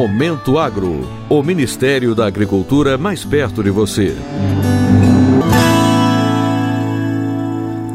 Momento Agro, o Ministério da Agricultura mais perto de você.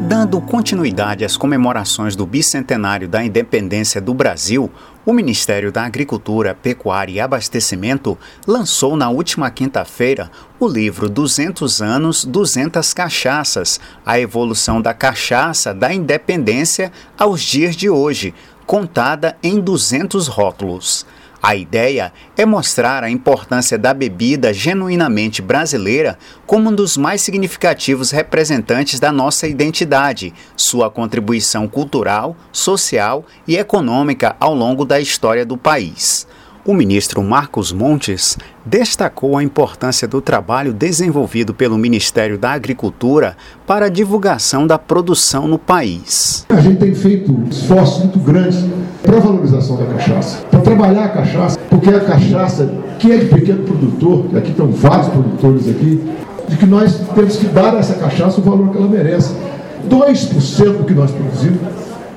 Dando continuidade às comemorações do bicentenário da independência do Brasil, o Ministério da Agricultura, Pecuária e Abastecimento lançou na última quinta-feira o livro 200 anos, 200 cachaças: a evolução da cachaça da independência aos dias de hoje, contada em 200 rótulos. A ideia é mostrar a importância da bebida genuinamente brasileira como um dos mais significativos representantes da nossa identidade, sua contribuição cultural, social e econômica ao longo da história do país o ministro Marcos Montes destacou a importância do trabalho desenvolvido pelo Ministério da Agricultura para a divulgação da produção no país. A gente tem feito esforços muito grandes para a valorização da cachaça, para trabalhar a cachaça, porque a cachaça, que é de pequeno produtor, aqui estão vários produtores aqui, de que nós temos que dar a essa cachaça o valor que ela merece. 2% do que nós produzimos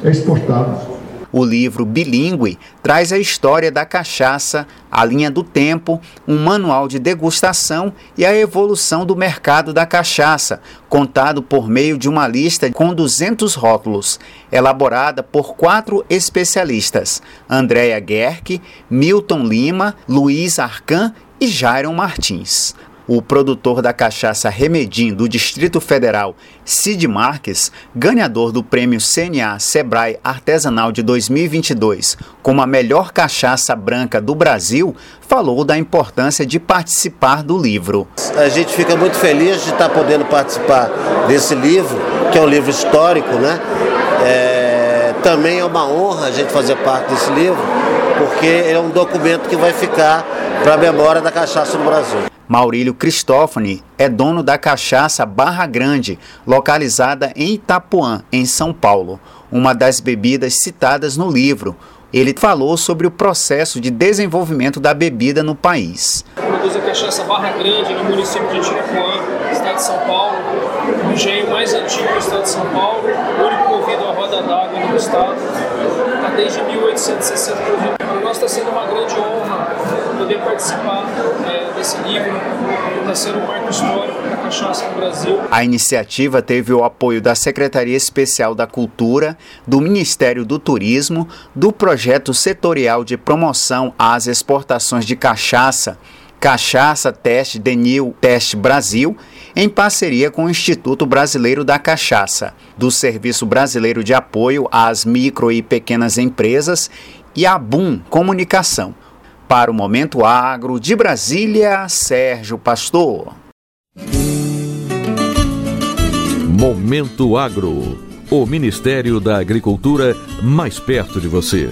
é exportado. O livro bilíngue traz a história da cachaça, a linha do tempo, um manual de degustação e a evolução do mercado da cachaça, contado por meio de uma lista com 200 rótulos, elaborada por quatro especialistas: Andréa Guerck, Milton Lima, Luiz Arcan e Jairon Martins o produtor da cachaça Remedim do Distrito Federal, Cid Marques, ganhador do prêmio CNA Sebrae Artesanal de 2022 como a melhor cachaça branca do Brasil, falou da importância de participar do livro. A gente fica muito feliz de estar podendo participar desse livro, que é um livro histórico, né? É, também é uma honra a gente fazer parte desse livro, porque é um documento que vai ficar para a memória da cachaça no Brasil. Maurílio Cristófani é dono da cachaça Barra Grande, localizada em Itapuã, em São Paulo, uma das bebidas citadas no livro. Ele falou sobre o processo de desenvolvimento da bebida no país. Produz a cachaça Barra Grande no município de Itapuã, estado de São Paulo, o engenho mais antigo do estado de São Paulo, movido a roda d'água no estado. Está desde 1860 Para nós está sendo uma grande honra poder participar é, desse livro, está sendo um marco histórico da cachaça no Brasil. A iniciativa teve o apoio da Secretaria Especial da Cultura, do Ministério do Turismo, do Projeto Setorial de Promoção às Exportações de Cachaça, Cachaça Teste Denil Teste Brasil, em parceria com o Instituto Brasileiro da Cachaça, do Serviço Brasileiro de Apoio às Micro e Pequenas Empresas e a Boom Comunicação. Para o Momento Agro de Brasília, Sérgio Pastor. Momento Agro. O Ministério da Agricultura mais perto de você.